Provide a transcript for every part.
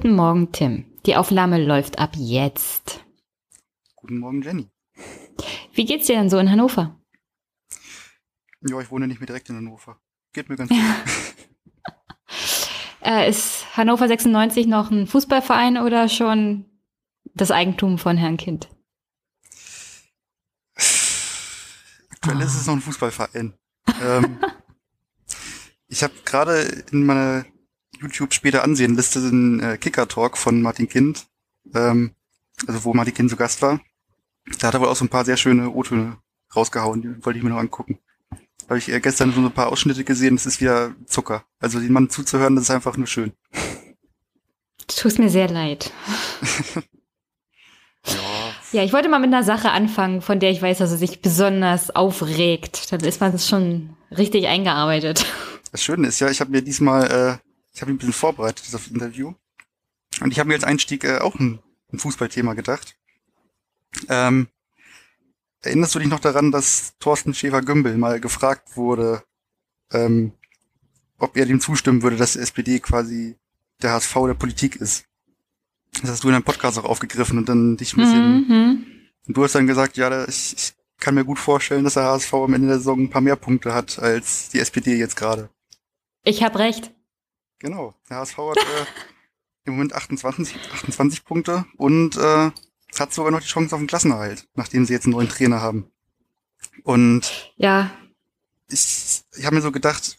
Guten Morgen, Tim. Die Aufnahme läuft ab jetzt. Guten Morgen, Jenny. Wie geht's dir denn so in Hannover? Ja, ich wohne nicht mehr direkt in Hannover. Geht mir ganz gut. äh, ist Hannover 96 noch ein Fußballverein oder schon das Eigentum von Herrn Kind? Aktuell oh. ist es noch ein Fußballverein. ähm, ich habe gerade in meiner YouTube später ansehen Liste den äh, Kicker-Talk von Martin Kind, ähm, also wo Martin Kind zu Gast war. Da hat er wohl auch so ein paar sehr schöne O-Töne rausgehauen, die wollte ich mir noch angucken. Habe ich äh, gestern so ein paar Ausschnitte gesehen, das ist wieder Zucker. Also den Mann zuzuhören, das ist einfach nur schön. Du tust mir sehr leid. ja. ja, ich wollte mal mit einer Sache anfangen, von der ich weiß, dass er sich besonders aufregt. Dann ist man schon richtig eingearbeitet. Das Schöne ist ja, ich habe mir diesmal, äh, ich habe ein bisschen vorbereitet, das Interview. Und ich habe mir als Einstieg äh, auch ein, ein Fußballthema gedacht. Ähm, erinnerst du dich noch daran, dass Thorsten Schäfer-Gümbel mal gefragt wurde, ähm, ob er dem zustimmen würde, dass die SPD quasi der HSV der Politik ist? Das hast du in deinem Podcast auch aufgegriffen und dann dich ein bisschen. Mhm. Und du hast dann gesagt, ja, ich, ich kann mir gut vorstellen, dass der HSV am Ende der Saison ein paar mehr Punkte hat als die SPD jetzt gerade. Ich habe recht. Genau. Der HSV hat äh, im Moment 28, 28 Punkte und äh, hat sogar noch die Chance auf den Klassenerhalt, nachdem sie jetzt einen neuen Trainer haben. Und ja. ich, ich habe mir so gedacht,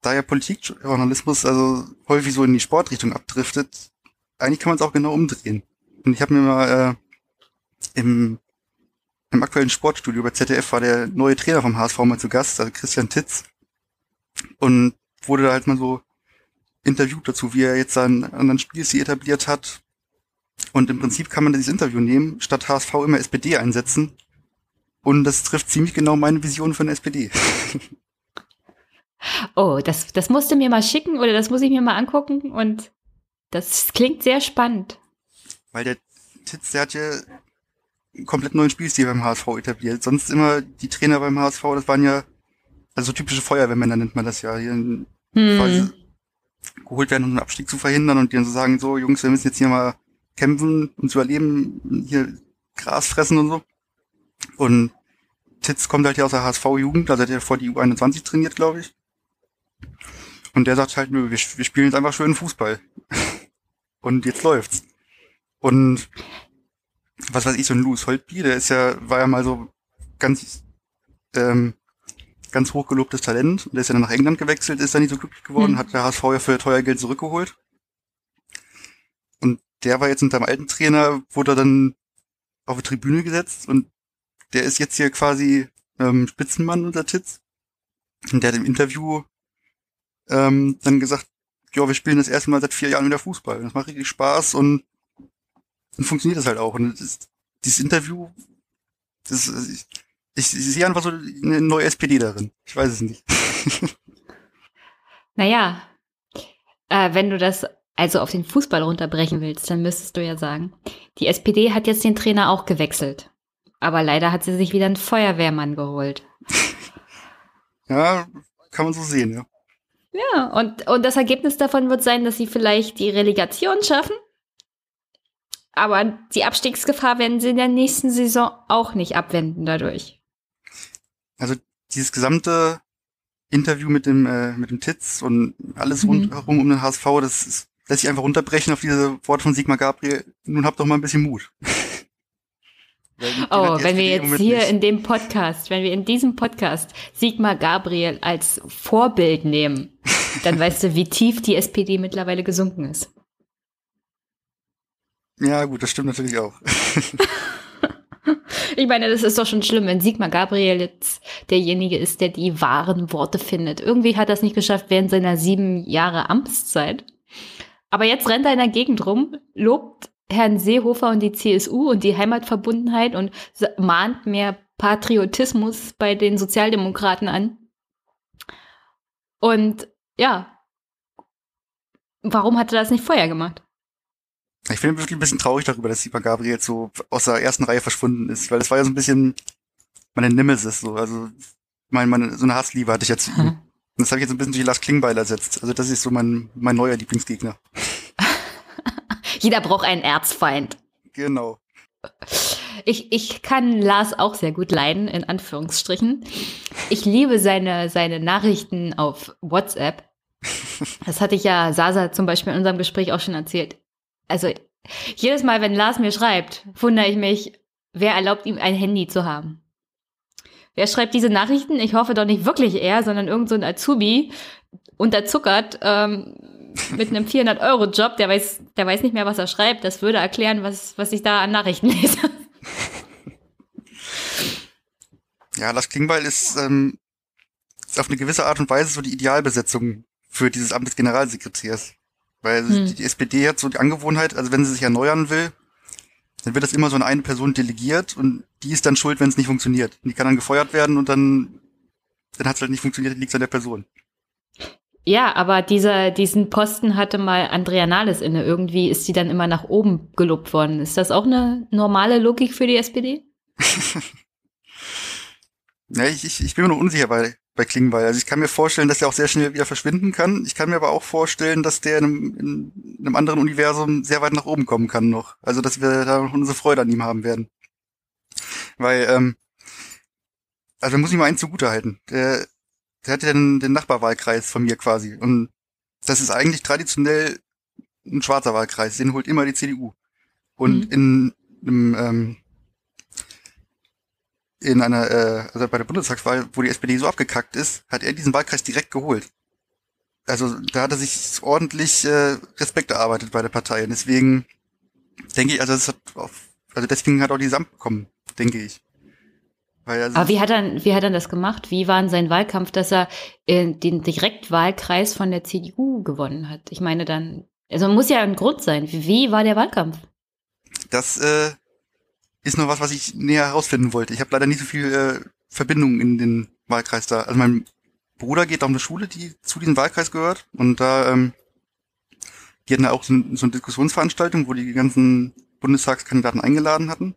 da ja Politikjournalismus also häufig so in die Sportrichtung abdriftet, eigentlich kann man es auch genau umdrehen. Und ich habe mir mal äh, im, im aktuellen Sportstudio bei ZDF war der neue Trainer vom HSV mal zu Gast, also Christian Titz. Und wurde da halt mal so interviewt dazu, wie er jetzt seinen anderen Spielstil etabliert hat. Und im Prinzip kann man dieses Interview nehmen, statt HSV immer SPD einsetzen. Und das trifft ziemlich genau meine Vision eine SPD. Oh, das, das musst du mir mal schicken oder das muss ich mir mal angucken und das klingt sehr spannend. Weil der Titz, der hat ja einen komplett neuen Spielstil beim HSV etabliert. Sonst immer die Trainer beim HSV, das waren ja also typische Feuerwehrmänner nennt man das ja. Hier hm. Geholt werden, um einen Abstieg zu verhindern und die dann so sagen, so Jungs, wir müssen jetzt hier mal kämpfen und zu überleben, hier Gras fressen und so. Und Titz kommt halt hier aus der HSV-Jugend, also hat er vor die U21 trainiert, glaube ich. Und der sagt halt, wir, wir spielen jetzt einfach schönen Fußball. und jetzt läuft's. Und was weiß ich, so ein Louis Holtby, der ist ja, war ja mal so ganz ähm, ganz hochgelobtes Talent. Und der ist ja dann nach England gewechselt, ist dann nicht so glücklich geworden, mhm. hat der HSV ja für teuer Geld zurückgeholt. Und der war jetzt unter dem alten Trainer, wurde dann auf die Tribüne gesetzt und der ist jetzt hier quasi ähm, Spitzenmann unter Titz. Und der hat im Interview ähm, dann gesagt, ja, wir spielen das erste Mal seit vier Jahren wieder Fußball. Das macht richtig Spaß und dann funktioniert das halt auch. Und das, dieses Interview, das, ich, ich, sehe einfach so eine neue SPD darin. Ich weiß es nicht. naja, äh, wenn du das also auf den Fußball runterbrechen willst, dann müsstest du ja sagen, die SPD hat jetzt den Trainer auch gewechselt. Aber leider hat sie sich wieder einen Feuerwehrmann geholt. ja, kann man so sehen, ja. Ja, und, und das Ergebnis davon wird sein, dass sie vielleicht die Relegation schaffen. Aber die Abstiegsgefahr werden sie in der nächsten Saison auch nicht abwenden dadurch. Also dieses gesamte Interview mit dem, äh, mit dem Titz und alles mhm. rundherum um den HSV, das ist, lässt sich einfach runterbrechen auf diese Worte von Sigmar Gabriel. Nun habt doch mal ein bisschen Mut. oh, wenn wir jetzt hier nicht. in dem Podcast, wenn wir in diesem Podcast Sigmar Gabriel als Vorbild nehmen, dann weißt du, wie tief die SPD mittlerweile gesunken ist. Ja, gut, das stimmt natürlich auch. Ich meine, das ist doch schon schlimm, wenn Sigmar Gabriel jetzt derjenige ist, der die wahren Worte findet. Irgendwie hat er es nicht geschafft während seiner sieben Jahre Amtszeit. Aber jetzt rennt er in der Gegend rum, lobt Herrn Seehofer und die CSU und die Heimatverbundenheit und mahnt mehr Patriotismus bei den Sozialdemokraten an. Und ja, warum hat er das nicht vorher gemacht? Ich bin wirklich ein bisschen traurig darüber, dass Sigmar Gabriel jetzt so aus der ersten Reihe verschwunden ist, weil das war ja so ein bisschen meine Nemesis, so, also mein, meine, so eine Hassliebe hatte ich jetzt. Mhm. Das habe ich jetzt ein bisschen durch Lars Klingbeil ersetzt. Also das ist so mein, mein neuer Lieblingsgegner. Jeder braucht einen Erzfeind. Genau. Ich, ich kann Lars auch sehr gut leiden, in Anführungsstrichen. Ich liebe seine, seine Nachrichten auf WhatsApp. Das hatte ich ja Sasa zum Beispiel in unserem Gespräch auch schon erzählt. Also jedes Mal, wenn Lars mir schreibt, wundere ich mich, wer erlaubt ihm ein Handy zu haben. Wer schreibt diese Nachrichten? Ich hoffe doch nicht wirklich er, sondern irgend so ein Azubi unterzuckert ähm, mit einem 400-Euro-Job, der weiß, der weiß nicht mehr, was er schreibt. Das würde erklären, was, was ich da an Nachrichten lese. Ja, Lars Klingbeil ist, ähm, ist auf eine gewisse Art und Weise so die Idealbesetzung für dieses Amt des Generalsekretärs. Weil hm. die, SPD hat so die Angewohnheit, also wenn sie sich erneuern will, dann wird das immer so an eine Person delegiert und die ist dann schuld, wenn es nicht funktioniert. Und die kann dann gefeuert werden und dann, dann hat es halt nicht funktioniert, liegt es an der Person. Ja, aber dieser, diesen Posten hatte mal Andrea Nahles inne. Irgendwie ist sie dann immer nach oben gelobt worden. Ist das auch eine normale Logik für die SPD? ja, ich, ich, ich bin mir noch unsicher bei, bei Klingbeil. Also ich kann mir vorstellen, dass er auch sehr schnell wieder verschwinden kann. Ich kann mir aber auch vorstellen, dass der in einem, in einem anderen Universum sehr weit nach oben kommen kann noch. Also dass wir da noch unsere Freude an ihm haben werden. Weil, ähm, also muss ich mal eins zugute halten. Der, der hat ja den, den Nachbarwahlkreis von mir quasi. Und das ist eigentlich traditionell ein schwarzer Wahlkreis. Den holt immer die CDU. Und mhm. in einem ähm, in einer, äh, also bei der Bundestagswahl, wo die SPD so abgekackt ist, hat er diesen Wahlkreis direkt geholt. Also da hat er sich ordentlich äh, Respekt erarbeitet bei der Partei. Und deswegen denke ich, also es hat auf, also deswegen hat auch die Samt bekommen, denke ich. Also Aber wie hat er, wie hat er das gemacht? Wie war in sein Wahlkampf, dass er äh, den Direktwahlkreis von der CDU gewonnen hat? Ich meine dann, also muss ja ein Grund sein. Wie war der Wahlkampf? Das äh, ist noch was, was ich näher herausfinden wollte. Ich habe leider nicht so viel äh, Verbindung in den Wahlkreis da. Also mein Bruder geht auf eine Schule, die zu diesem Wahlkreis gehört. Und da, ähm, die hatten da auch so, so eine Diskussionsveranstaltung, wo die ganzen Bundestagskandidaten eingeladen hatten.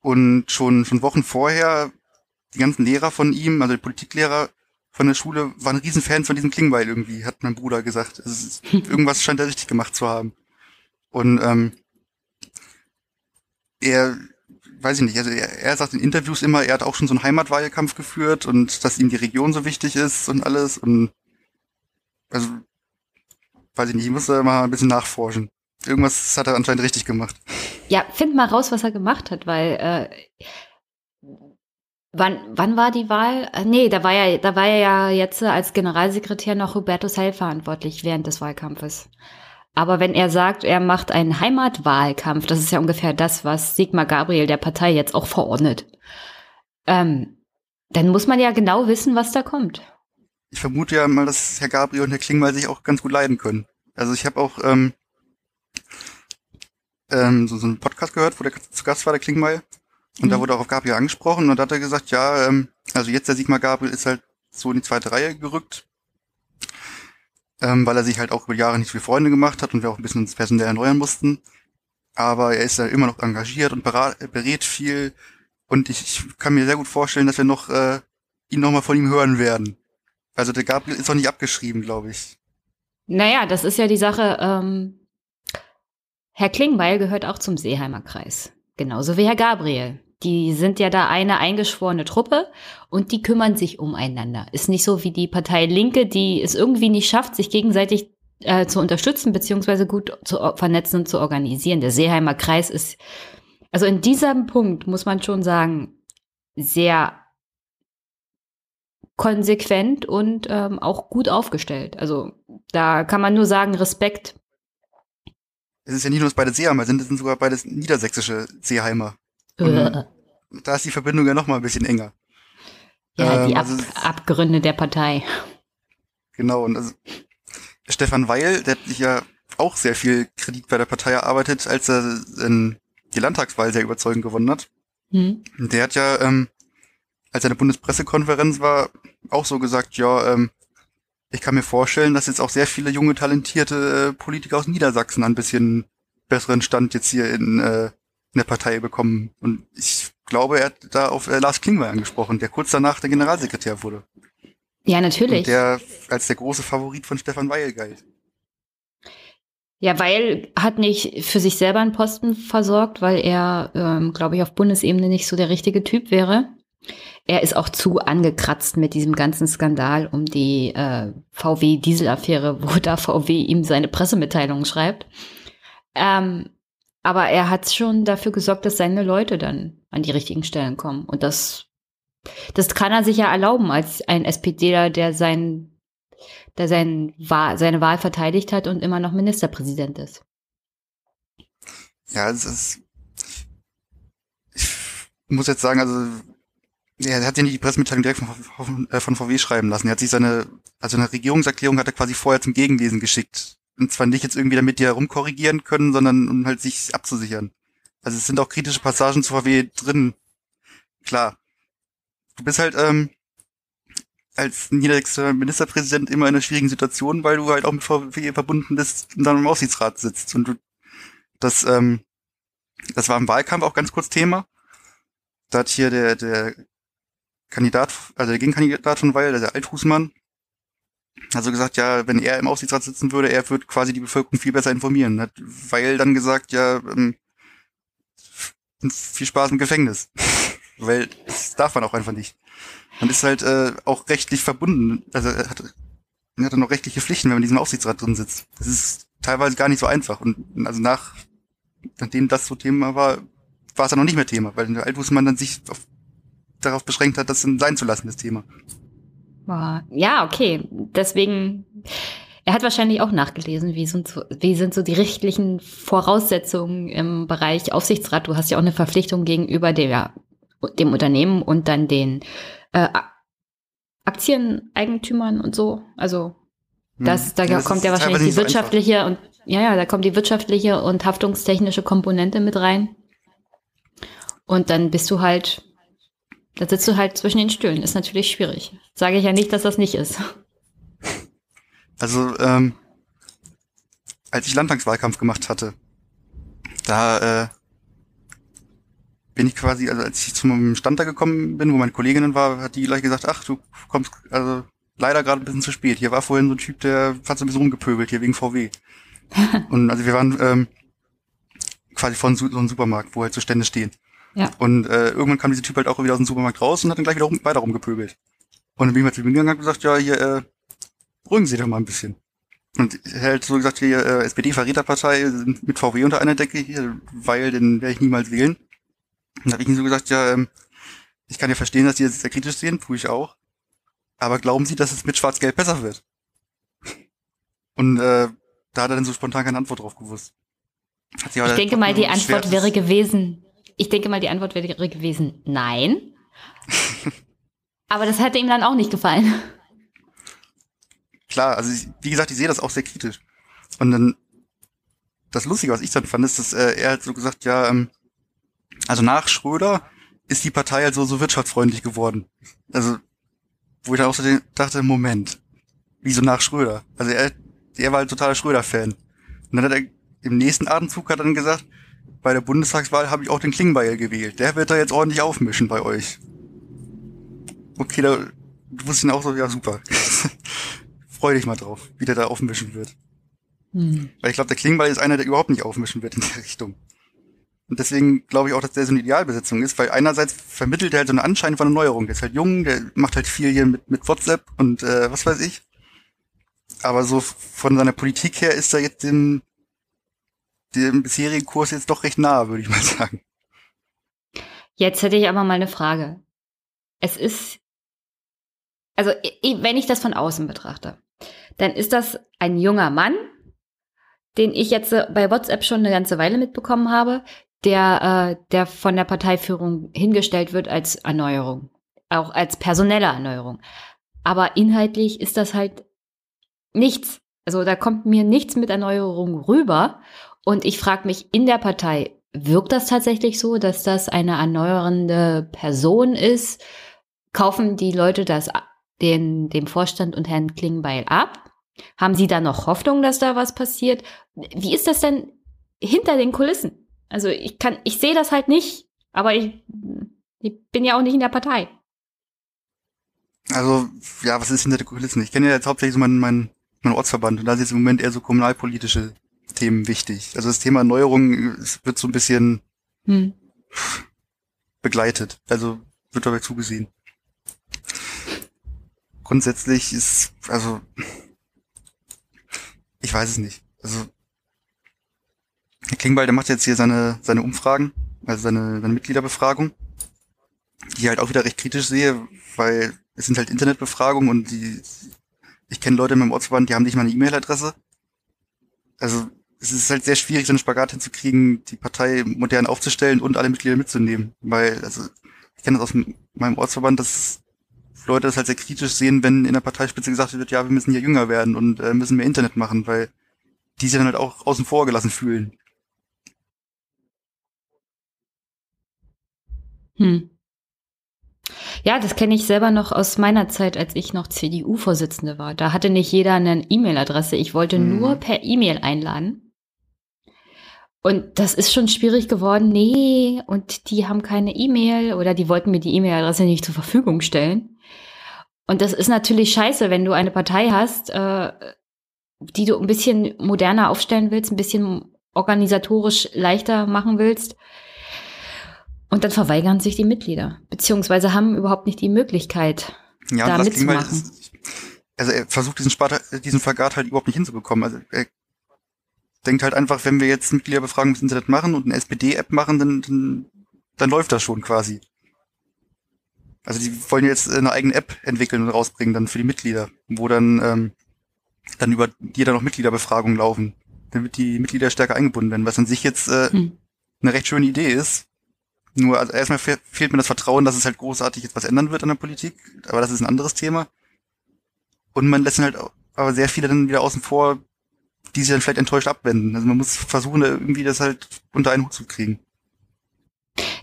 Und schon, schon Wochen vorher, die ganzen Lehrer von ihm, also die Politiklehrer von der Schule, waren Riesenfans von diesem Klingbeil irgendwie, hat mein Bruder gesagt. Also irgendwas scheint er richtig gemacht zu haben. Und ähm, er, weiß ich nicht, also er, er sagt in Interviews immer, er hat auch schon so einen Heimatwahlkampf geführt und dass ihm die Region so wichtig ist und alles und also weiß ich nicht, ich muss da mal ein bisschen nachforschen. Irgendwas hat er anscheinend richtig gemacht. Ja, find mal raus, was er gemacht hat, weil äh, wann, wann war die Wahl? Äh, nee, da war ja, da war er ja jetzt als Generalsekretär noch Hubertus Heil verantwortlich während des Wahlkampfes. Aber wenn er sagt, er macht einen Heimatwahlkampf, das ist ja ungefähr das, was Sigmar Gabriel der Partei jetzt auch verordnet, ähm, dann muss man ja genau wissen, was da kommt. Ich vermute ja mal, dass Herr Gabriel und Herr Klingbeil sich auch ganz gut leiden können. Also ich habe auch ähm, ähm, so, so einen Podcast gehört, wo der zu Gast war, der Klingbeil. Und mhm. da wurde auch auf Gabriel angesprochen und da hat er gesagt, ja, ähm, also jetzt der Sigmar Gabriel ist halt so in die zweite Reihe gerückt ähm, weil er sich halt auch über Jahre nicht viele Freunde gemacht hat und wir auch ein bisschen das Personal erneuern mussten. Aber er ist ja immer noch engagiert und berät viel. Und ich, ich kann mir sehr gut vorstellen, dass wir noch äh, ihn nochmal von ihm hören werden. Also der Gabriel ist auch nicht abgeschrieben, glaube ich. Naja, das ist ja die Sache. Ähm, Herr Klingbeil gehört auch zum Seeheimer Kreis. Genauso wie Herr Gabriel. Die sind ja da eine eingeschworene Truppe und die kümmern sich umeinander. Ist nicht so wie die Partei Linke, die es irgendwie nicht schafft, sich gegenseitig äh, zu unterstützen, beziehungsweise gut zu vernetzen und zu organisieren. Der Seeheimer Kreis ist, also in diesem Punkt muss man schon sagen, sehr konsequent und ähm, auch gut aufgestellt. Also da kann man nur sagen, Respekt. Es ist ja nicht nur, dass beide Seeheimer sind, es sind sogar beides niedersächsische Seeheimer. Und da ist die Verbindung ja noch mal ein bisschen enger. Ja, ähm, die Ab also, Abgründe der Partei. Genau, und also Stefan Weil, der hat sich ja auch sehr viel Kredit bei der Partei erarbeitet, als er in die Landtagswahl sehr überzeugend gewonnen hat. Hm. Der hat ja, ähm, als er in der Bundespressekonferenz war, auch so gesagt, ja, ähm, ich kann mir vorstellen, dass jetzt auch sehr viele junge, talentierte äh, Politiker aus Niedersachsen ein bisschen besseren Stand jetzt hier in, äh, in der Partei bekommen. Und ich glaube, er hat da auf äh, Lars Klingbeil angesprochen, der kurz danach der Generalsekretär wurde. Ja, natürlich. Und der als der große Favorit von Stefan Weil galt. Ja, weil hat nicht für sich selber einen Posten versorgt, weil er, ähm, glaube ich, auf Bundesebene nicht so der richtige Typ wäre. Er ist auch zu angekratzt mit diesem ganzen Skandal um die äh, VW-Diesel-Affäre, wo da VW ihm seine Pressemitteilungen schreibt. Ähm, aber er hat schon dafür gesorgt, dass seine Leute dann an die richtigen Stellen kommen. Und das, das kann er sich ja erlauben als ein SPDler, der sein, der sein, seine Wahl verteidigt hat und immer noch Ministerpräsident ist. Ja, es ist, ich muss jetzt sagen, also er hat ja nicht die Pressemitteilung direkt von, äh, von, VW schreiben lassen. Er hat sich seine, also eine Regierungserklärung hat er quasi vorher zum Gegenlesen geschickt. Und zwar nicht jetzt irgendwie damit die herumkorrigieren können, sondern um halt sich abzusichern. Also es sind auch kritische Passagen zu VW drin. Klar. Du bist halt ähm, als niederländischer Ministerpräsident immer in einer schwierigen Situation, weil du halt auch mit VW verbunden bist und dann im Aufsichtsrat sitzt. Und du, das, ähm, das war im Wahlkampf auch ganz kurz Thema. Da hat hier der, der Kandidat, also der Gegenkandidat von Weil, der Althusmann, also gesagt, ja, wenn er im Aufsichtsrat sitzen würde, er würde quasi die Bevölkerung viel besser informieren. Hat Weil dann gesagt, ja, ähm, viel Spaß im Gefängnis. Weil das darf man auch einfach nicht. Man ist halt äh, auch rechtlich verbunden. Also er hat, er hat dann noch rechtliche Pflichten, wenn man in diesem Aufsichtsrat drin sitzt. Das ist teilweise gar nicht so einfach. Und also nach, nachdem das so Thema war, war es dann noch nicht mehr Thema, weil der Altwußmann dann sich auf darauf beschränkt hat, das sein zu lassen, das Thema. Ja, okay. Deswegen, er hat wahrscheinlich auch nachgelesen, wie sind, so, wie sind so die rechtlichen Voraussetzungen im Bereich Aufsichtsrat. Du hast ja auch eine Verpflichtung gegenüber der, dem Unternehmen und dann den äh, Aktieneigentümern und so. Also hm. das, da das kommt ja wahrscheinlich die wirtschaftliche so und ja, ja, da kommt die wirtschaftliche und haftungstechnische Komponente mit rein. Und dann bist du halt da sitzt du halt zwischen den Stühlen. Ist natürlich schwierig. Sage ich ja nicht, dass das nicht ist. Also, ähm, als ich Landtagswahlkampf gemacht hatte, da äh, bin ich quasi, also als ich zum Stand da gekommen bin, wo meine Kolleginnen war, hat die gleich gesagt, ach, du kommst also leider gerade ein bisschen zu spät. Hier war vorhin so ein Typ, der hat so ein bisschen rumgepöbelt, hier wegen VW. Und also wir waren ähm, quasi von so einem Supermarkt, wo halt so Stände stehen. Ja. Und äh, irgendwann kam dieser Typ halt auch wieder aus dem Supermarkt raus und hat dann gleich wieder rum, weiter rumgepöbelt. Und dann bin ich mal zu ihm gegangen und hab gesagt, ja, hier, äh, beruhigen Sie doch mal ein bisschen. Und er hat halt so gesagt, hier, äh, SPD-Verräterpartei mit VW unter einer Decke hier, weil den werde ich niemals wählen. Und dann habe ich ihm so gesagt, ja, ähm, ich kann ja verstehen, dass die jetzt sehr kritisch sehen, tue ich auch. Aber glauben Sie, dass es mit Schwarz-Gelb besser wird? Und äh, da hat er dann so spontan keine Antwort drauf gewusst. ich denke mal, die Antwort wäre gewesen, ich denke mal, die Antwort wäre gewesen, nein. Aber das hätte ihm dann auch nicht gefallen. Klar, also ich, wie gesagt, ich sehe das auch sehr kritisch. Und dann, das Lustige, was ich dann fand, ist, dass äh, er halt so gesagt, ja, ähm, also nach Schröder ist die Partei halt so, so wirtschaftsfreundlich geworden. Also, wo ich dann auch so dachte, Moment, wieso nach Schröder? Also er, er war halt totaler Schröder-Fan. Und dann hat er im nächsten Atemzug hat dann gesagt, bei der Bundestagswahl habe ich auch den Klingbeil gewählt. Der wird da jetzt ordentlich aufmischen bei euch. Okay, da wusste ich auch so, ja super. Freu dich mal drauf, wie der da aufmischen wird. Hm. Weil ich glaube, der Klingbeil ist einer, der überhaupt nicht aufmischen wird in der Richtung. Und deswegen glaube ich auch, dass der so eine Idealbesetzung ist, weil einerseits vermittelt er halt so einen Anschein von Erneuerung. Der ist halt jung, der macht halt viel hier mit, mit WhatsApp und äh, was weiß ich. Aber so von seiner Politik her ist er jetzt dem dem bisherigen Kurs jetzt doch recht nahe, würde ich mal sagen. Jetzt hätte ich aber mal eine Frage. Es ist, also wenn ich das von außen betrachte, dann ist das ein junger Mann, den ich jetzt äh, bei WhatsApp schon eine ganze Weile mitbekommen habe, der, äh, der von der Parteiführung hingestellt wird als Erneuerung, auch als personelle Erneuerung. Aber inhaltlich ist das halt nichts. Also da kommt mir nichts mit Erneuerung rüber. Und ich frage mich, in der Partei, wirkt das tatsächlich so, dass das eine erneuernde Person ist? Kaufen die Leute das den, dem Vorstand und Herrn Klingbeil ab? Haben Sie da noch Hoffnung, dass da was passiert? Wie ist das denn hinter den Kulissen? Also ich kann, ich sehe das halt nicht, aber ich, ich bin ja auch nicht in der Partei. Also, ja, was ist hinter den Kulissen? Ich kenne ja jetzt hauptsächlich so meinen, meinen, meinen Ortsverband und da ist jetzt im Moment eher so kommunalpolitische Themen wichtig. Also das Thema Erneuerung wird so ein bisschen hm. begleitet. Also wird dabei zugesehen. Grundsätzlich ist, also ich weiß es nicht. Also Herr Klingbeil, der macht jetzt hier seine, seine Umfragen, also seine, seine Mitgliederbefragung, die ich halt auch wieder recht kritisch sehe, weil es sind halt Internetbefragungen und die, ich kenne Leute in meinem Ortsverband, die haben nicht mal eine E-Mail-Adresse. Also es ist halt sehr schwierig, so einen Spagat hinzukriegen, die Partei modern aufzustellen und alle Mitglieder mitzunehmen. Weil, also, ich kenne das aus meinem Ortsverband, dass Leute das halt sehr kritisch sehen, wenn in der Parteispitze gesagt wird, ja, wir müssen hier jünger werden und äh, müssen mehr Internet machen, weil die sich dann halt auch außen vor gelassen fühlen. Hm. Ja, das kenne ich selber noch aus meiner Zeit, als ich noch CDU-Vorsitzende war. Da hatte nicht jeder eine E-Mail-Adresse. Ich wollte mhm. nur per E-Mail einladen. Und das ist schon schwierig geworden. Nee, und die haben keine E-Mail oder die wollten mir die E-Mail-Adresse nicht zur Verfügung stellen. Und das ist natürlich scheiße, wenn du eine Partei hast, äh, die du ein bisschen moderner aufstellen willst, ein bisschen organisatorisch leichter machen willst und dann verweigern sich die Mitglieder, beziehungsweise haben überhaupt nicht die Möglichkeit, ja, da mitzumachen. Also er versucht diesen, Spart, diesen Vergat halt überhaupt nicht hinzubekommen. Also er denkt halt einfach, wenn wir jetzt Mitgliederbefragung im Internet machen und eine SPD-App machen, dann, dann, dann läuft das schon quasi. Also die wollen jetzt eine eigene App entwickeln und rausbringen dann für die Mitglieder, wo dann ähm, dann über die dann noch Mitgliederbefragungen laufen, damit die Mitglieder stärker eingebunden werden, was an sich jetzt äh, hm. eine recht schöne Idee ist, nur, also erstmal fehlt mir das Vertrauen, dass es halt großartig jetzt was ändern wird an der Politik, aber das ist ein anderes Thema. Und man lässt halt aber sehr viele dann wieder außen vor, die sich dann vielleicht enttäuscht abwenden. Also man muss versuchen, irgendwie das halt unter einen Hut zu kriegen.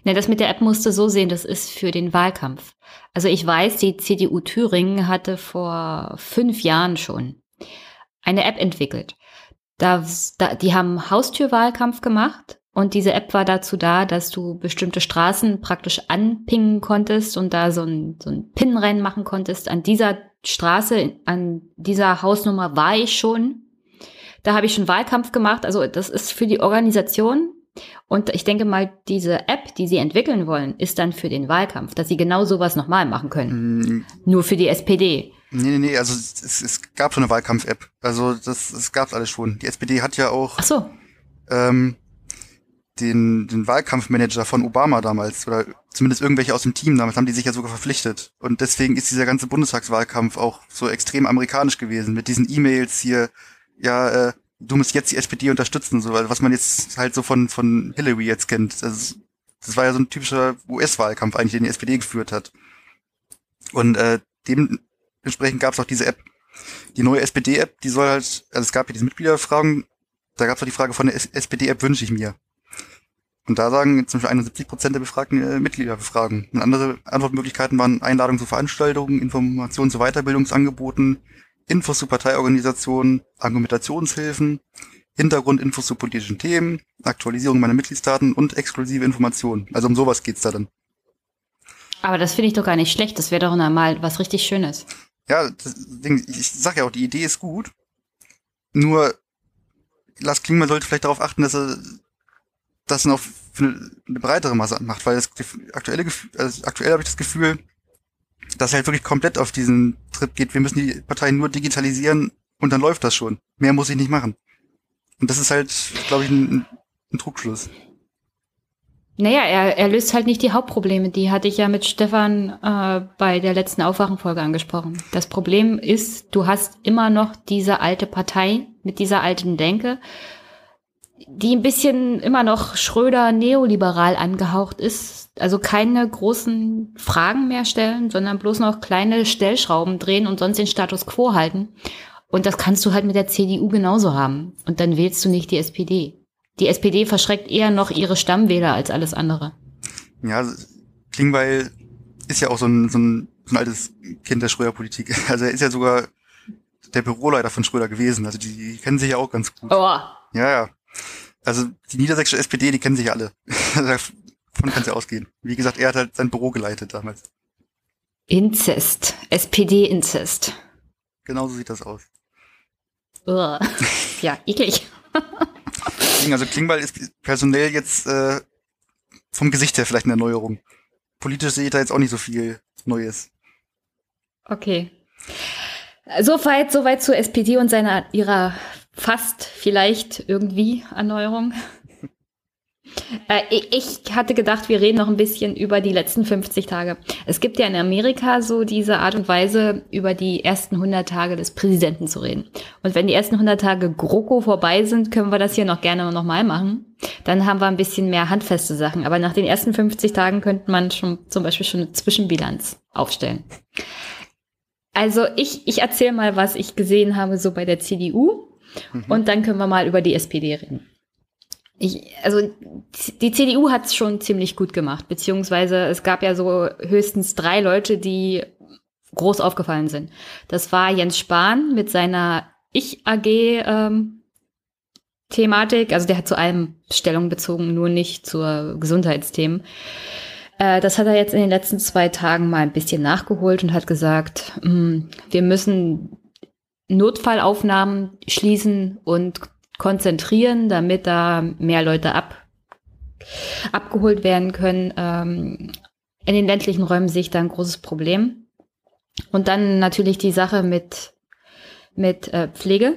Ne, das mit der App musste so sehen, das ist für den Wahlkampf. Also ich weiß, die CDU Thüringen hatte vor fünf Jahren schon eine App entwickelt. Da, da, die haben Haustürwahlkampf gemacht und diese App war dazu da, dass du bestimmte Straßen praktisch anpingen konntest und da so ein, so ein Pin-Rennen machen konntest. An dieser Straße, an dieser Hausnummer war ich schon. Da habe ich schon Wahlkampf gemacht. Also das ist für die Organisation. Und ich denke mal, diese App, die sie entwickeln wollen, ist dann für den Wahlkampf, dass sie genau sowas nochmal machen können. Mhm. Nur für die SPD. Nee, nee, nee, also es, es gab schon eine Wahlkampf-App. Also das, das gab alles schon. Die SPD hat ja auch Ach so. ähm, den, den Wahlkampfmanager von Obama damals, oder zumindest irgendwelche aus dem Team damals, haben die sich ja sogar verpflichtet. Und deswegen ist dieser ganze Bundestagswahlkampf auch so extrem amerikanisch gewesen, mit diesen E-Mails hier, ja, äh, du musst jetzt die SPD unterstützen, so, was man jetzt halt so von, von Hillary jetzt kennt. Das, das war ja so ein typischer US-Wahlkampf eigentlich, den die SPD geführt hat. Und äh, dementsprechend gab es auch diese App. Die neue SPD-App, die soll halt, also es gab ja diese Mitgliederfragen, da gab es auch die Frage von der SPD-App wünsche ich mir. Und da sagen zum Beispiel 71 Prozent der Befragten äh, Mitglieder befragen. Und andere Antwortmöglichkeiten waren Einladungen zu Veranstaltungen, Informationen zu Weiterbildungsangeboten, Infos zu Parteiorganisationen, Argumentationshilfen, Hintergrundinfos zu politischen Themen, Aktualisierung meiner Mitgliedsdaten und exklusive Informationen. Also um sowas geht's da dann. Aber das finde ich doch gar nicht schlecht. Das wäre doch mal was richtig Schönes. Ja, Ding, ich sag ja auch, die Idee ist gut. Nur Lars Klingmann sollte vielleicht darauf achten, dass er das noch für eine, breitere Masse macht, weil das aktuelle also aktuell habe ich das Gefühl, dass halt wirklich komplett auf diesen Trip geht. Wir müssen die Parteien nur digitalisieren und dann läuft das schon. Mehr muss ich nicht machen. Und das ist halt, glaube ich, ein, ein Trugschluss. Naja, er, er löst halt nicht die Hauptprobleme. Die hatte ich ja mit Stefan äh, bei der letzten Aufwachenfolge angesprochen. Das Problem ist, du hast immer noch diese alte Partei mit dieser alten Denke die ein bisschen immer noch Schröder neoliberal angehaucht ist. Also keine großen Fragen mehr stellen, sondern bloß noch kleine Stellschrauben drehen und sonst den Status quo halten. Und das kannst du halt mit der CDU genauso haben. Und dann wählst du nicht die SPD. Die SPD verschreckt eher noch ihre Stammwähler als alles andere. Ja, Klingbeil ist ja auch so ein, so ein, so ein altes Kind der Schröder-Politik. Also er ist ja sogar der Büroleiter von Schröder gewesen. Also die, die kennen sich ja auch ganz gut. Oh. Ja, ja. Also die niedersächsische SPD, die kennen sich alle. Davon kann es ja ausgehen. Wie gesagt, er hat halt sein Büro geleitet damals. Inzest. SPD-Inzest. Genau so sieht das aus. ja, eklig. Also Klingbeil ist personell jetzt äh, vom Gesicht her vielleicht eine Erneuerung. Politisch sehe ich da jetzt auch nicht so viel Neues. Okay. Soweit, soweit zur SPD und seiner ihrer fast vielleicht irgendwie Erneuerung. Äh, ich hatte gedacht, wir reden noch ein bisschen über die letzten 50 Tage. Es gibt ja in Amerika so diese Art und Weise, über die ersten 100 Tage des Präsidenten zu reden. Und wenn die ersten 100 Tage GroKo vorbei sind, können wir das hier noch gerne nochmal machen. Dann haben wir ein bisschen mehr handfeste Sachen. Aber nach den ersten 50 Tagen könnte man schon zum Beispiel schon eine Zwischenbilanz aufstellen. Also ich, ich erzähle mal, was ich gesehen habe so bei der CDU. Mhm. Und dann können wir mal über die SPD reden. Ich, also die CDU hat es schon ziemlich gut gemacht, beziehungsweise es gab ja so höchstens drei Leute, die groß aufgefallen sind. Das war Jens Spahn mit seiner Ich-AG ähm, also der hat zu allem Stellung bezogen, nur nicht zur Gesundheitsthemen. Äh, das hat er jetzt in den letzten zwei Tagen mal ein bisschen nachgeholt und hat gesagt, hm, wir müssen Notfallaufnahmen schließen und konzentrieren, damit da mehr Leute ab, abgeholt werden können. Ähm, in den ländlichen Räumen sehe ich da ein großes Problem. Und dann natürlich die Sache mit, mit äh, Pflege.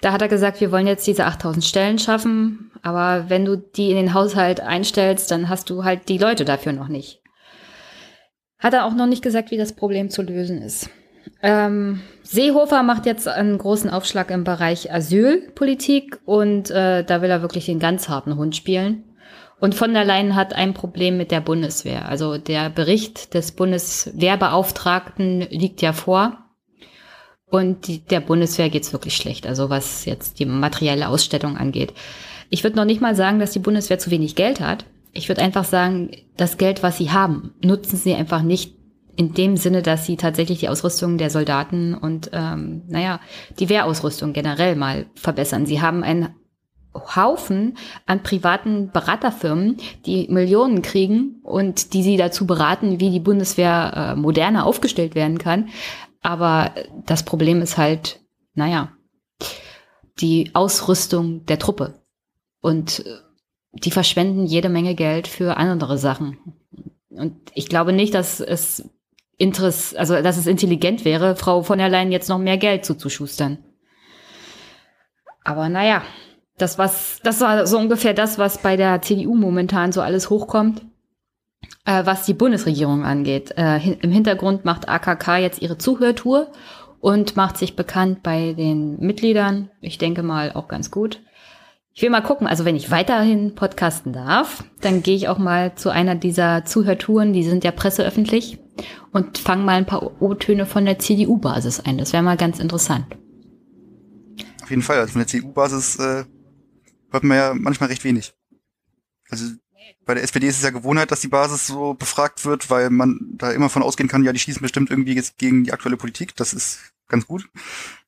Da hat er gesagt, wir wollen jetzt diese 8000 Stellen schaffen, aber wenn du die in den Haushalt einstellst, dann hast du halt die Leute dafür noch nicht. Hat er auch noch nicht gesagt, wie das Problem zu lösen ist. Ähm, Seehofer macht jetzt einen großen Aufschlag im Bereich Asylpolitik und äh, da will er wirklich den ganz harten Hund spielen. Und von der Leyen hat ein Problem mit der Bundeswehr. Also der Bericht des Bundeswehrbeauftragten liegt ja vor. Und die, der Bundeswehr geht's wirklich schlecht, also was jetzt die materielle Ausstattung angeht. Ich würde noch nicht mal sagen, dass die Bundeswehr zu wenig Geld hat. Ich würde einfach sagen, das Geld, was sie haben, nutzen sie einfach nicht in dem Sinne, dass sie tatsächlich die Ausrüstung der Soldaten und ähm, naja, die Wehrausrüstung generell mal verbessern. Sie haben einen Haufen an privaten Beraterfirmen, die Millionen kriegen und die sie dazu beraten, wie die Bundeswehr äh, moderner aufgestellt werden kann. Aber das Problem ist halt, naja, die Ausrüstung der Truppe. Und äh, die verschwenden jede Menge Geld für andere Sachen. Und ich glaube nicht, dass es Interess also dass es intelligent wäre, Frau von der Leyen jetzt noch mehr Geld zuzuschustern. Aber naja, das, was, das war so ungefähr das, was bei der CDU momentan so alles hochkommt, äh, was die Bundesregierung angeht. Äh, Im Hintergrund macht AKK jetzt ihre Zuhörtour und macht sich bekannt bei den Mitgliedern. Ich denke mal auch ganz gut. Ich will mal gucken, also wenn ich weiterhin podcasten darf, dann gehe ich auch mal zu einer dieser Zuhörtouren, die sind ja presseöffentlich und fange mal ein paar O-Töne von der CDU-Basis ein. Das wäre mal ganz interessant. Auf jeden Fall, also von der CDU-Basis äh, hört man ja manchmal recht wenig. Also bei der SPD ist es ja Gewohnheit, dass die Basis so befragt wird, weil man da immer von ausgehen kann, ja, die schießen bestimmt irgendwie jetzt gegen die aktuelle Politik. Das ist ganz gut.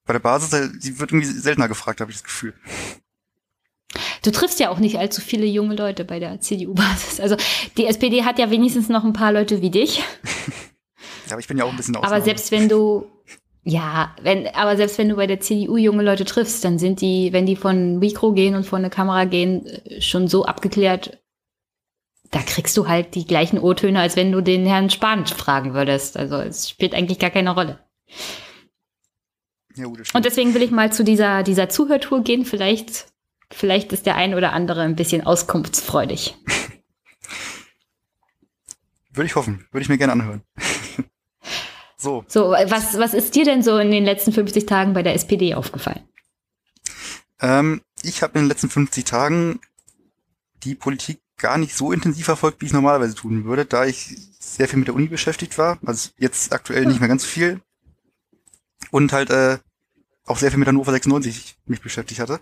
Bei der Basis, die wird irgendwie seltener gefragt, habe ich das Gefühl. Du triffst ja auch nicht allzu viele junge Leute bei der CDU-Basis. Also die SPD hat ja wenigstens noch ein paar Leute wie dich. Ja, aber ich bin ja auch ein bisschen Ausnahme. Aber selbst wenn du, ja, wenn, aber selbst wenn du bei der CDU junge Leute triffst, dann sind die, wenn die von Mikro gehen und von der Kamera gehen, schon so abgeklärt, da kriegst du halt die gleichen O-Töne, als wenn du den Herrn Spahn fragen würdest. Also es spielt eigentlich gar keine Rolle. Ja, gut, und deswegen will ich mal zu dieser, dieser Zuhörtour gehen. Vielleicht Vielleicht ist der ein oder andere ein bisschen auskunftsfreudig. Würde ich hoffen. Würde ich mir gerne anhören. so. So, was, was ist dir denn so in den letzten 50 Tagen bei der SPD aufgefallen? Ähm, ich habe in den letzten 50 Tagen die Politik gar nicht so intensiv verfolgt, wie ich normalerweise tun würde, da ich sehr viel mit der Uni beschäftigt war. Also jetzt aktuell nicht mehr ganz viel. Und halt äh, auch sehr viel mit Hannover 96 mich beschäftigt hatte.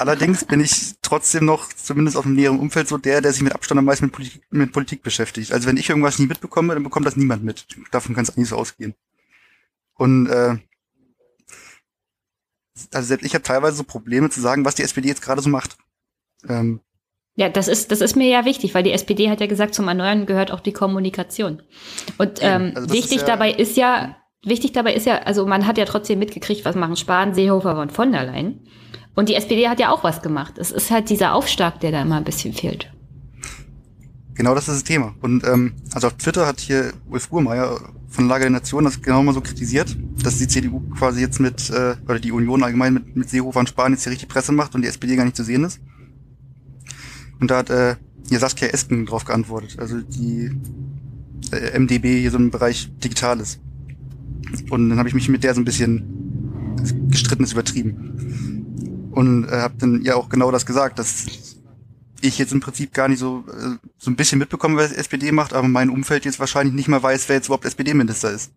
Allerdings bin ich trotzdem noch, zumindest auf dem näheren Umfeld, so der, der sich mit Abstand am meisten mit Politik, mit Politik beschäftigt. Also wenn ich irgendwas nie mitbekomme, dann bekommt das niemand mit. Davon kann es eigentlich so ausgehen. Und äh, also selbst ich habe teilweise so Probleme zu sagen, was die SPD jetzt gerade so macht. Ähm, ja, das ist, das ist mir ja wichtig, weil die SPD hat ja gesagt, zum Erneuern gehört auch die Kommunikation. Und ähm, also wichtig ist ja, dabei ist ja, wichtig dabei ist ja, also man hat ja trotzdem mitgekriegt, was machen Spahn, Seehofer und von der Leyen. Und die SPD hat ja auch was gemacht. Es ist halt dieser Aufschlag, der da immer ein bisschen fehlt. Genau das ist das Thema. Und ähm, also auf Twitter hat hier Ulf Burmeier von Lage der Nation das genau mal so kritisiert, dass die CDU quasi jetzt mit, äh, oder die Union allgemein mit, mit Seehofer und Spahn jetzt hier richtig Presse macht und die SPD gar nicht zu sehen ist. Und da hat äh, hier Saskia Esken drauf geantwortet, also die äh, MDB hier so im Bereich Digitales. Und dann habe ich mich mit der so ein bisschen gestritten, ist übertrieben. Und äh, habe dann ja auch genau das gesagt, dass ich jetzt im Prinzip gar nicht so äh, so ein bisschen mitbekomme, wer SPD macht, aber mein Umfeld jetzt wahrscheinlich nicht mal weiß, wer jetzt überhaupt SPD-Minister ist.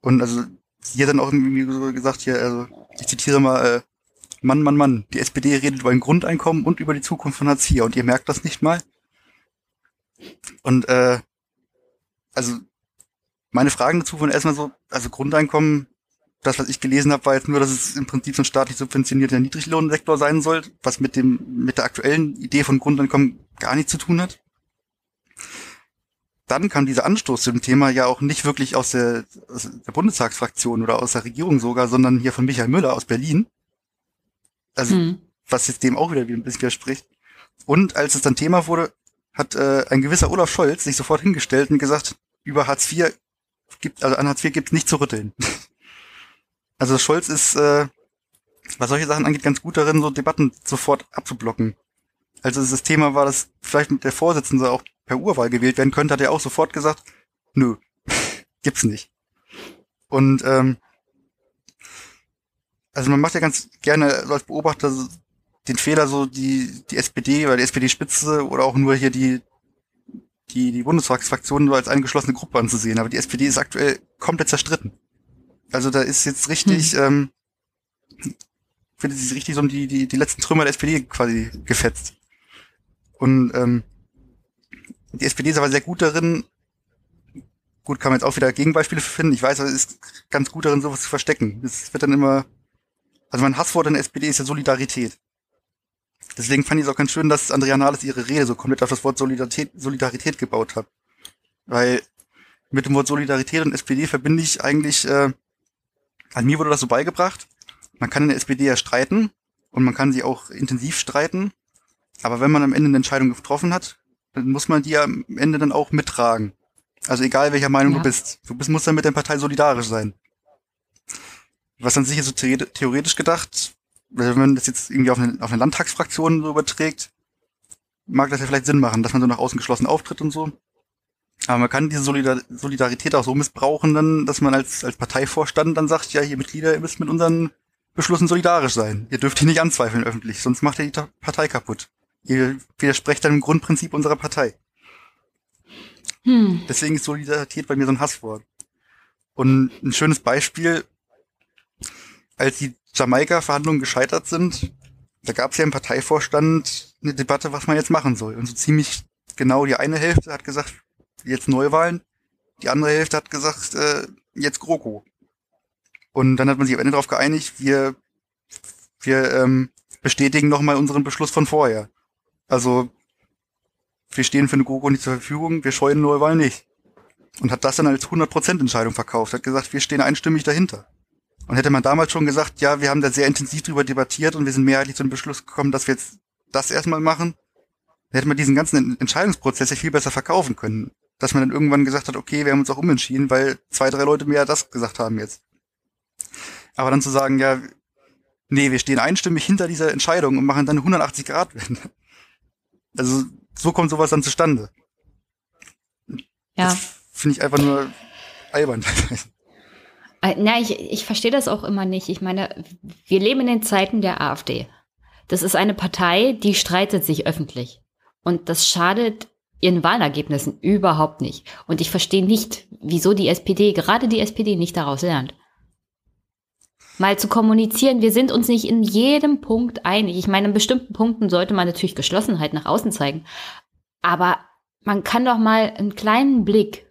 Und also hier dann auch irgendwie so gesagt hier, also ich zitiere mal, äh, Mann, Mann, Mann, die SPD redet über ein Grundeinkommen und über die Zukunft von Hartz IV und ihr merkt das nicht mal. Und äh, also meine Fragen dazu waren erstmal so, also Grundeinkommen, das, was ich gelesen habe, war jetzt nur, dass es im Prinzip so ein staatlich subventionierter Niedriglohnsektor sein soll, was mit dem, mit der aktuellen Idee von Grundeinkommen gar nichts zu tun hat. Dann kam dieser Anstoß zu dem Thema ja auch nicht wirklich aus der, aus der Bundestagsfraktion oder aus der Regierung sogar, sondern hier von Michael Müller aus Berlin. Also, hm. was jetzt dem auch wieder ein bisschen widerspricht. Und als es dann Thema wurde, hat äh, ein gewisser Olaf Scholz sich sofort hingestellt und gesagt, über Hartz IV gibt, also an Hartz IV gibt es nicht zu rütteln. Also Scholz ist, äh, was solche Sachen angeht, ganz gut darin, so Debatten sofort abzublocken. Also das Thema war, dass vielleicht der Vorsitzende auch per Urwahl gewählt werden könnte, hat er auch sofort gesagt, nö, gibt's nicht. Und ähm, also man macht ja ganz gerne als Beobachter den Fehler, so die, die SPD oder die SPD-Spitze oder auch nur hier die, die, die Bundestagsfraktion nur als eine geschlossene Gruppe anzusehen. Aber die SPD ist aktuell komplett zerstritten. Also da ist jetzt richtig, hm. ähm, findet sich richtig so die, die, die letzten Trümmer der SPD quasi gefetzt. Und ähm, die SPD ist aber sehr gut darin, gut, kann man jetzt auch wieder Gegenbeispiele finden. Ich weiß, aber ist ganz gut darin, sowas zu verstecken. Es wird dann immer, also mein Hasswort an der SPD ist ja Solidarität. Deswegen fand ich es auch ganz schön, dass Andrea Nahles ihre Rede so komplett auf das Wort Solidarität, Solidarität gebaut hat. Weil mit dem Wort Solidarität und SPD verbinde ich eigentlich, äh, an mir wurde das so beigebracht, man kann in der SPD ja streiten und man kann sie auch intensiv streiten, aber wenn man am Ende eine Entscheidung getroffen hat, dann muss man die ja am Ende dann auch mittragen. Also egal welcher Meinung ja. du bist. Du bist, musst dann mit der Partei solidarisch sein. Was an sich so theoretisch gedacht wenn man das jetzt irgendwie auf eine, auf eine Landtagsfraktion so überträgt, mag das ja vielleicht Sinn machen, dass man so nach außen geschlossen auftritt und so. Aber man kann diese Solidar Solidarität auch so missbrauchen, dann, dass man als, als Parteivorstand dann sagt, ja, hier Mitglieder, ihr müsst mit unseren Beschlüssen solidarisch sein. Ihr dürft hier nicht anzweifeln öffentlich, sonst macht ihr die Partei kaputt. Ihr widersprecht dann im Grundprinzip unserer Partei. Hm. Deswegen ist Solidarität bei mir so ein Hasswort. Und ein schönes Beispiel, als die Jamaika-Verhandlungen gescheitert sind, da gab es ja im Parteivorstand eine Debatte, was man jetzt machen soll. Und so ziemlich genau die eine Hälfte hat gesagt, jetzt Neuwahlen, die andere Hälfte hat gesagt, äh, jetzt GroKo. Und dann hat man sich am Ende darauf geeinigt, wir, wir ähm, bestätigen nochmal unseren Beschluss von vorher. Also wir stehen für eine GroKo nicht zur Verfügung, wir scheuen Neuwahlen nicht. Und hat das dann als 100% Entscheidung verkauft, hat gesagt, wir stehen einstimmig dahinter. Und hätte man damals schon gesagt, ja, wir haben da sehr intensiv drüber debattiert und wir sind mehrheitlich zu dem Beschluss gekommen, dass wir jetzt das erstmal machen, dann hätte man diesen ganzen Entscheidungsprozess ja viel besser verkaufen können. Dass man dann irgendwann gesagt hat, okay, wir haben uns auch umentschieden, weil zwei, drei Leute mehr das gesagt haben jetzt. Aber dann zu sagen, ja, nee, wir stehen einstimmig hinter dieser Entscheidung und machen dann 180 Grad Wende. Also so kommt sowas dann zustande. Ja. Finde ich einfach nur albern. Äh, na, ich, ich verstehe das auch immer nicht. Ich meine, wir leben in den Zeiten der AfD. Das ist eine Partei, die streitet sich öffentlich. Und das schadet ihren Wahlergebnissen überhaupt nicht. Und ich verstehe nicht, wieso die SPD, gerade die SPD, nicht daraus lernt. Mal zu kommunizieren, wir sind uns nicht in jedem Punkt einig. Ich meine, in bestimmten Punkten sollte man natürlich Geschlossenheit nach außen zeigen. Aber man kann doch mal einen kleinen Blick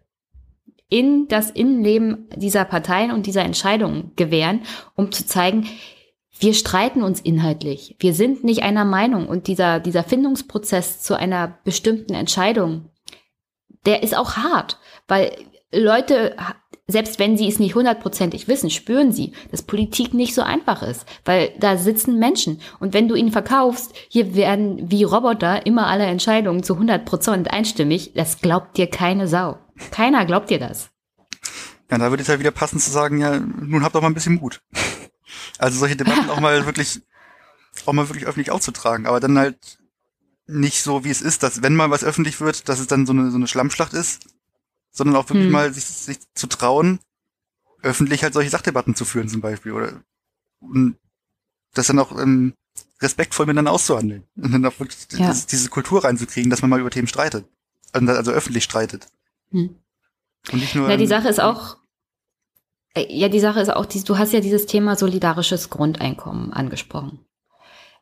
in das Innenleben dieser Parteien und dieser Entscheidungen gewähren, um zu zeigen, wir streiten uns inhaltlich. Wir sind nicht einer Meinung und dieser, dieser Findungsprozess zu einer bestimmten Entscheidung, der ist auch hart, weil Leute, selbst wenn sie es nicht hundertprozentig wissen, spüren sie, dass Politik nicht so einfach ist, weil da sitzen Menschen. Und wenn du ihnen verkaufst, hier werden wie Roboter immer alle Entscheidungen zu 100% einstimmig, das glaubt dir keine Sau. Keiner glaubt dir das. Ja, da würde es ja wieder passen zu sagen, ja, nun habt doch mal ein bisschen Mut. Also solche Debatten auch mal wirklich, auch mal wirklich öffentlich aufzutragen, aber dann halt nicht so, wie es ist, dass wenn mal was öffentlich wird, dass es dann so eine, so eine Schlammschlacht ist, sondern auch wirklich hm. mal sich, sich zu trauen, öffentlich halt solche Sachdebatten zu führen zum Beispiel oder und das dann auch ähm, respektvoll miteinander auszuhandeln und dann auch wirklich ja. das, diese Kultur reinzukriegen, dass man mal über Themen streitet, also, also öffentlich streitet. Hm. Und nicht nur. Ja, die Sache ist auch, ja, die Sache ist auch, du hast ja dieses Thema solidarisches Grundeinkommen angesprochen.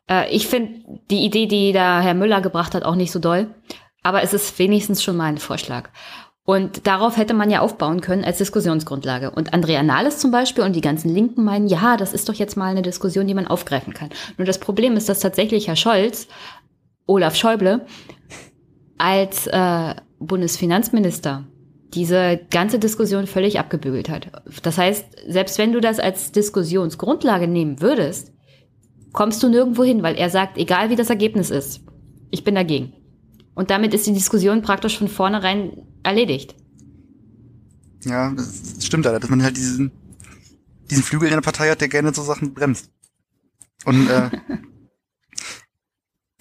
Äh, ich finde die Idee, die da Herr Müller gebracht hat, auch nicht so doll, aber es ist wenigstens schon mal ein Vorschlag. Und darauf hätte man ja aufbauen können als Diskussionsgrundlage. Und Andrea Nahles zum Beispiel und die ganzen Linken meinen, ja, das ist doch jetzt mal eine Diskussion, die man aufgreifen kann. Nur das Problem ist, dass tatsächlich Herr Scholz, Olaf Schäuble, als äh, Bundesfinanzminister diese ganze Diskussion völlig abgebügelt hat. Das heißt, selbst wenn du das als Diskussionsgrundlage nehmen würdest, kommst du nirgendwo hin, weil er sagt, egal wie das Ergebnis ist, ich bin dagegen. Und damit ist die Diskussion praktisch von vornherein erledigt. Ja, das stimmt leider, dass man halt diesen, diesen Flügel in der Partei hat, der gerne so Sachen bremst. Und äh,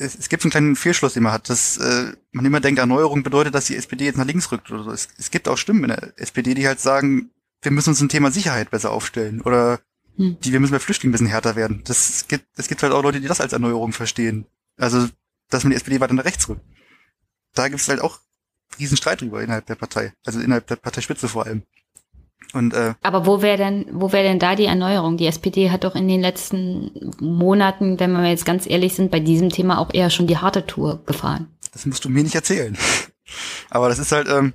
es, es, gibt so einen kleinen Fehlschluss, den man hat, dass äh, man immer denkt, Erneuerung bedeutet, dass die SPD jetzt nach links rückt oder so. Es, es gibt auch Stimmen in der SPD, die halt sagen, wir müssen uns ein Thema Sicherheit besser aufstellen oder hm. die wir müssen bei Flüchtlingen ein bisschen härter werden. Das gibt, es gibt halt auch Leute, die das als Erneuerung verstehen. Also, dass man die SPD weiter nach rechts rückt. Da gibt es halt auch riesen Streit drüber innerhalb der Partei, also innerhalb der Parteispitze vor allem. Und, äh, Aber wo wäre denn, wo wäre denn da die Erneuerung? Die SPD hat doch in den letzten Monaten, wenn wir jetzt ganz ehrlich sind, bei diesem Thema auch eher schon die harte Tour gefahren. Das musst du mir nicht erzählen. Aber das ist halt, ähm,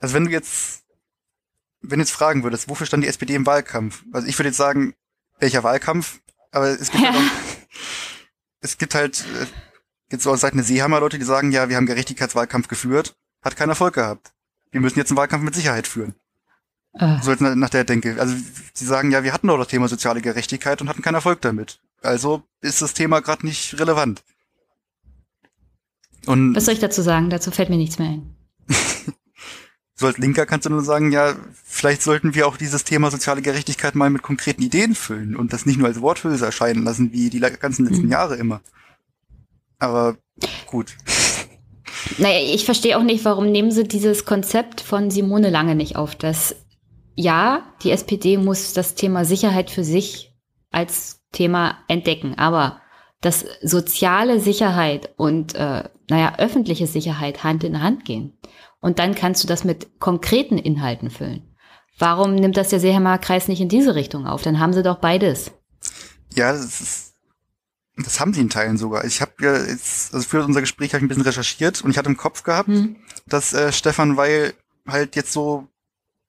also wenn du jetzt, wenn du jetzt fragen würdest, wofür stand die SPD im Wahlkampf? Also ich würde jetzt sagen, welcher Wahlkampf? Aber es gibt ja. halt auch, es gibt halt, äh, gibt so aus Seiten der Seehammer Leute, die sagen, ja, wir haben Gerechtigkeitswahlkampf geführt, hat keinen Erfolg gehabt wir müssen jetzt einen Wahlkampf mit Sicherheit führen. Äh. So jetzt nach der Denke. Also sie sagen ja, wir hatten doch das Thema soziale Gerechtigkeit und hatten keinen Erfolg damit. Also ist das Thema gerade nicht relevant. Und Was soll ich dazu sagen? Dazu fällt mir nichts mehr ein. so als Linker kannst du nur sagen, ja, vielleicht sollten wir auch dieses Thema soziale Gerechtigkeit mal mit konkreten Ideen füllen und das nicht nur als Worthülse erscheinen lassen, wie die ganzen letzten mhm. Jahre immer. Aber gut. Naja, ich verstehe auch nicht, warum nehmen sie dieses Konzept von Simone Lange nicht auf, dass ja, die SPD muss das Thema Sicherheit für sich als Thema entdecken, aber dass soziale Sicherheit und äh, naja, öffentliche Sicherheit Hand in Hand gehen. Und dann kannst du das mit konkreten Inhalten füllen. Warum nimmt das der Seeheimer Kreis nicht in diese Richtung auf? Dann haben sie doch beides. Ja, das ist das haben sie in Teilen sogar. Ich habe ja jetzt, also für unser Gespräch habe ich ein bisschen recherchiert und ich hatte im Kopf gehabt, hm. dass äh, Stefan Weil halt jetzt so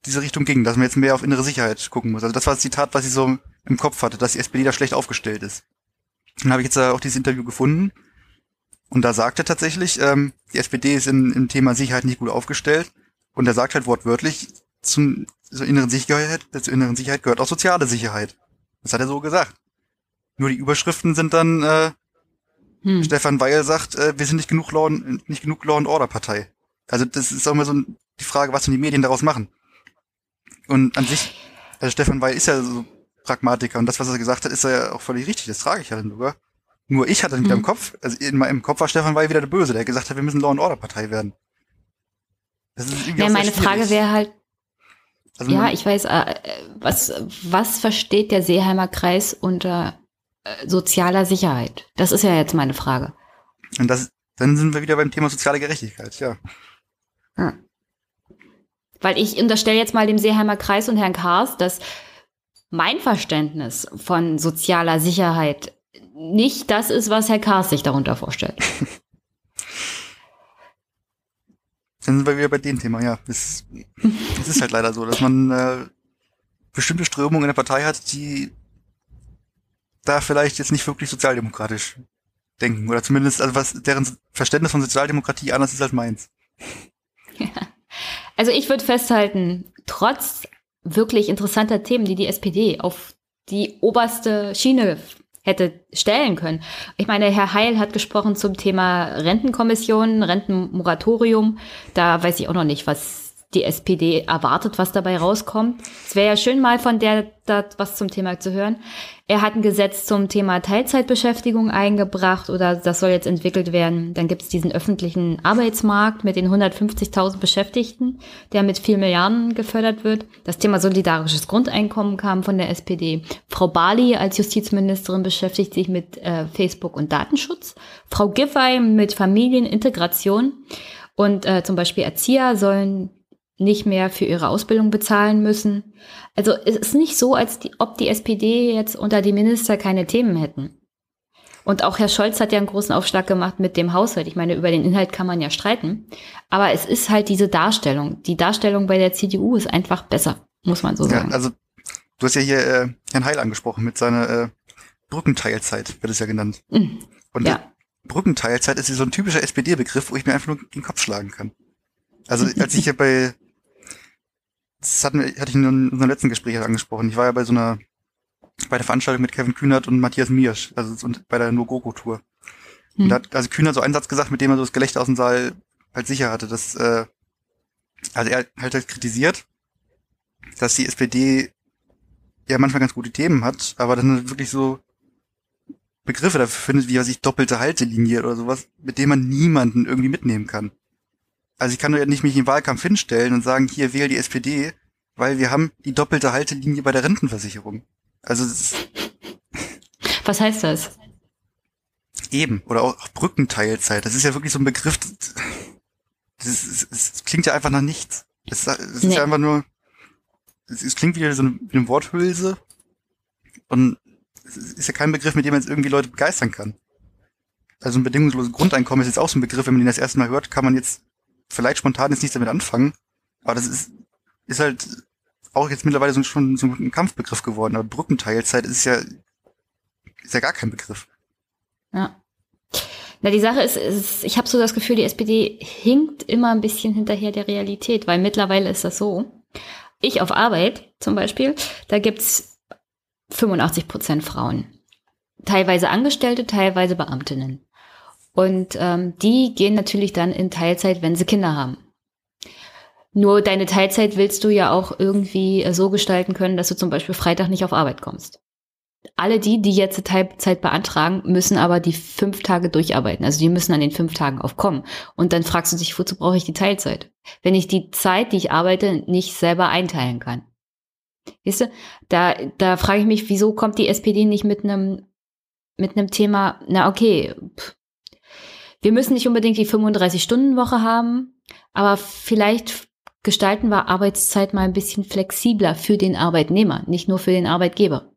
diese Richtung ging, dass man jetzt mehr auf innere Sicherheit gucken muss. Also das war das Zitat, was ich so im Kopf hatte, dass die SPD da schlecht aufgestellt ist. Dann habe ich jetzt äh, auch dieses Interview gefunden und da sagt er tatsächlich, ähm, die SPD ist in, im Thema Sicherheit nicht gut aufgestellt und er sagt halt wortwörtlich, zum, zur inneren Sicherheit, zur inneren Sicherheit gehört auch soziale Sicherheit. Das hat er so gesagt. Nur die Überschriften sind dann, äh, hm. Stefan Weil sagt, äh, wir sind nicht genug Law, nicht genug Law and Order Partei. Also das ist auch immer so die Frage, was denn die Medien daraus machen. Und an sich, also Stefan Weil ist ja so Pragmatiker und das, was er gesagt hat, ist ja auch völlig richtig. Das trage ich ja dann sogar. Nur ich hatte wieder hm. im Kopf, also in meinem Kopf war Stefan Weil wieder der Böse, der gesagt hat, wir müssen Law and Order Partei werden. Das ist irgendwie ja, meine Frage wäre halt, also ja, ich weiß, äh, was, was versteht der Seeheimer Kreis unter sozialer Sicherheit? Das ist ja jetzt meine Frage. Und das, dann sind wir wieder beim Thema soziale Gerechtigkeit, ja. Hm. Weil ich unterstelle jetzt mal dem Seeheimer Kreis und Herrn Kars, dass mein Verständnis von sozialer Sicherheit nicht das ist, was Herr Kars sich darunter vorstellt. Dann sind wir wieder bei dem Thema, ja. Es, es ist halt leider so, dass man äh, bestimmte Strömungen in der Partei hat, die da vielleicht jetzt nicht wirklich sozialdemokratisch denken. Oder zumindest, also was deren Verständnis von Sozialdemokratie anders ist als meins. Also ich würde festhalten, trotz wirklich interessanter Themen, die die SPD auf die oberste Schiene hätte stellen können. Ich meine, Herr Heil hat gesprochen zum Thema Rentenkommission, Rentenmoratorium. Da weiß ich auch noch nicht, was die SPD erwartet, was dabei rauskommt. Es wäre ja schön, mal von der da was zum Thema zu hören. Er hat ein Gesetz zum Thema Teilzeitbeschäftigung eingebracht oder das soll jetzt entwickelt werden. Dann gibt es diesen öffentlichen Arbeitsmarkt mit den 150.000 Beschäftigten, der mit vier Milliarden gefördert wird. Das Thema solidarisches Grundeinkommen kam von der SPD. Frau Bali als Justizministerin beschäftigt sich mit äh, Facebook und Datenschutz. Frau Giffey mit Familienintegration. Und äh, zum Beispiel Erzieher sollen nicht mehr für ihre Ausbildung bezahlen müssen. Also es ist nicht so, als die, ob die SPD jetzt unter die Minister keine Themen hätten. Und auch Herr Scholz hat ja einen großen Aufschlag gemacht mit dem Haushalt. Ich meine, über den Inhalt kann man ja streiten. Aber es ist halt diese Darstellung. Die Darstellung bei der CDU ist einfach besser, muss man so sagen. Ja, also du hast ja hier äh, Herrn Heil angesprochen mit seiner äh, Brückenteilzeit, wird es ja genannt. Mhm. Und ja. Brückenteilzeit ist so ein typischer SPD-Begriff, wo ich mir einfach nur den Kopf schlagen kann. Also als ich hier bei das hatten, hatte ich in unserem letzten Gespräch angesprochen. Ich war ja bei so einer, bei der Veranstaltung mit Kevin Kühnert und Matthias Miersch, also bei der Nogoko-Tour. Hm. Und da hat also Kühnert so einen Satz gesagt, mit dem er so das Gelächter aus dem Saal halt sicher hatte, dass, äh, also er halt, halt kritisiert, dass die SPD ja manchmal ganz gute Themen hat, aber dann wirklich so Begriffe dafür findet, wie er sich doppelte Haltelinie oder sowas, mit dem man niemanden irgendwie mitnehmen kann. Also ich kann ja nicht mich in den Wahlkampf hinstellen und sagen, hier wähle die SPD, weil wir haben die doppelte Haltelinie bei der Rentenversicherung. Also Was heißt das? Eben, oder auch Brückenteilzeit. Das ist ja wirklich so ein Begriff, das, ist, das klingt ja einfach nach nichts. Es, es nee. ist ja einfach nur, es, klingt wieder so eine, wie eine Worthülse und es ist ja kein Begriff, mit dem man jetzt irgendwie Leute begeistern kann. Also ein bedingungsloses Grundeinkommen ist jetzt auch so ein Begriff, wenn man den das erste Mal hört, kann man jetzt vielleicht spontan jetzt nichts damit anfangen, aber das ist, ist halt auch jetzt mittlerweile so, schon so ein Kampfbegriff geworden. Aber Brückenteilzeit ist ja, ist ja gar kein Begriff. Ja. Na, die Sache ist, ist ich habe so das Gefühl, die SPD hinkt immer ein bisschen hinterher der Realität, weil mittlerweile ist das so. Ich auf Arbeit zum Beispiel, da gibt's 85 Prozent Frauen. Teilweise Angestellte, teilweise Beamtinnen. Und ähm, die gehen natürlich dann in Teilzeit, wenn sie Kinder haben. Nur deine Teilzeit willst du ja auch irgendwie äh, so gestalten können, dass du zum Beispiel Freitag nicht auf Arbeit kommst. Alle die, die jetzt Teilzeit beantragen, müssen aber die fünf Tage durcharbeiten. Also die müssen an den fünf Tagen aufkommen. Und dann fragst du dich, wozu brauche ich die Teilzeit? Wenn ich die Zeit, die ich arbeite, nicht selber einteilen kann. Weißt du, da, da frage ich mich, wieso kommt die SPD nicht mit einem, mit einem Thema, na okay, pff, wir müssen nicht unbedingt die 35-Stunden-Woche haben, aber vielleicht gestalten wir Arbeitszeit mal ein bisschen flexibler für den Arbeitnehmer, nicht nur für den Arbeitgeber.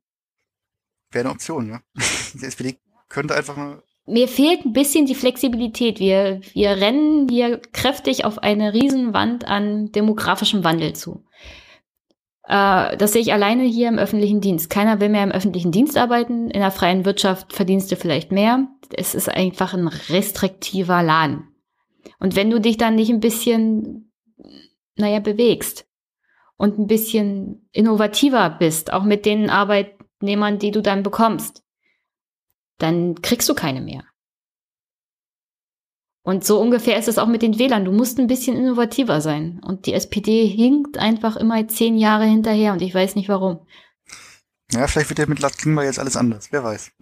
Wäre eine Option, ja. Die SPD könnte einfach mal. Mir fehlt ein bisschen die Flexibilität. Wir, wir rennen hier kräftig auf eine Riesenwand an demografischem Wandel zu. Äh, das sehe ich alleine hier im öffentlichen Dienst. Keiner will mehr im öffentlichen Dienst arbeiten. In der freien Wirtschaft verdienst du vielleicht mehr. Es ist einfach ein restriktiver Laden. Und wenn du dich dann nicht ein bisschen, naja, bewegst und ein bisschen innovativer bist, auch mit den Arbeitnehmern, die du dann bekommst, dann kriegst du keine mehr. Und so ungefähr ist es auch mit den Wählern. Du musst ein bisschen innovativer sein. Und die SPD hinkt einfach immer zehn Jahre hinterher und ich weiß nicht warum. Ja, vielleicht wird ja mit Lars Klingbeil jetzt alles anders. Wer weiß.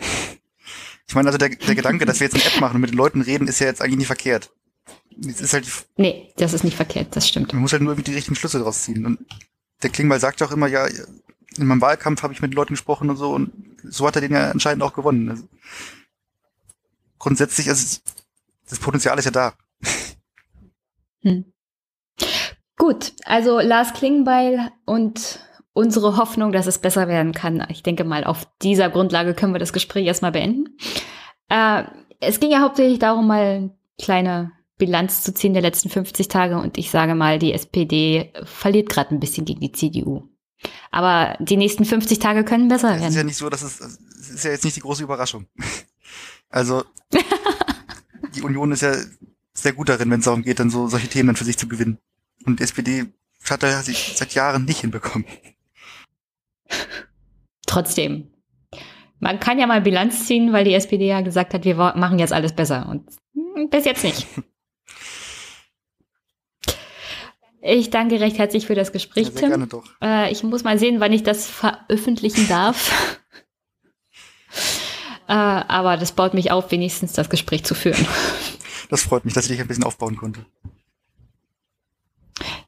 Ich meine, also der, der Gedanke, dass wir jetzt eine App machen und mit den Leuten reden, ist ja jetzt eigentlich nicht verkehrt. Das ist halt nee, das ist nicht verkehrt, das stimmt. Man muss halt nur irgendwie die richtigen Schlüsse draus ziehen. Und der Klingbeil sagt ja auch immer, ja, in meinem Wahlkampf habe ich mit den Leuten gesprochen und so und so hat er den ja anscheinend auch gewonnen. Also grundsätzlich, also das Potenzial ist ja da. Hm. Gut, also Lars Klingbeil und unsere Hoffnung, dass es besser werden kann. Ich denke mal, auf dieser Grundlage können wir das Gespräch erstmal beenden. Äh, es ging ja hauptsächlich darum, mal eine kleine Bilanz zu ziehen der letzten 50 Tage und ich sage mal, die SPD verliert gerade ein bisschen gegen die CDU. Aber die nächsten 50 Tage können besser werden. Es ist ja nicht so, dass es, es ist ja jetzt nicht die große Überraschung. Also die Union ist ja sehr gut darin, wenn es darum geht, dann so solche Themen dann für sich zu gewinnen. Und die SPD hat er sich seit Jahren nicht hinbekommen. Trotzdem. Man kann ja mal Bilanz ziehen, weil die SPD ja gesagt hat, wir machen jetzt alles besser. Und bis jetzt nicht. Ich danke recht herzlich für das Gespräch, ja, sehr Tim. Gerne doch. Äh, ich muss mal sehen, wann ich das veröffentlichen darf. äh, aber das baut mich auf, wenigstens das Gespräch zu führen. Das freut mich, dass ich dich ein bisschen aufbauen konnte.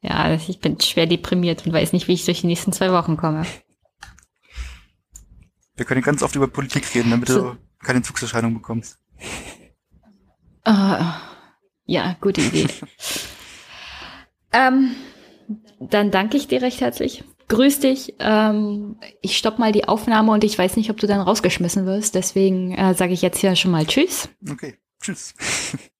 Ja, ich bin schwer deprimiert und weiß nicht, wie ich durch die nächsten zwei Wochen komme. Wir können ganz oft über Politik reden, damit so. du keine Entzugserscheinung bekommst. Uh, ja, gute Idee. ähm, dann danke ich dir recht herzlich. Grüß dich. Ähm, ich stopp mal die Aufnahme und ich weiß nicht, ob du dann rausgeschmissen wirst. Deswegen äh, sage ich jetzt hier schon mal Tschüss. Okay, Tschüss.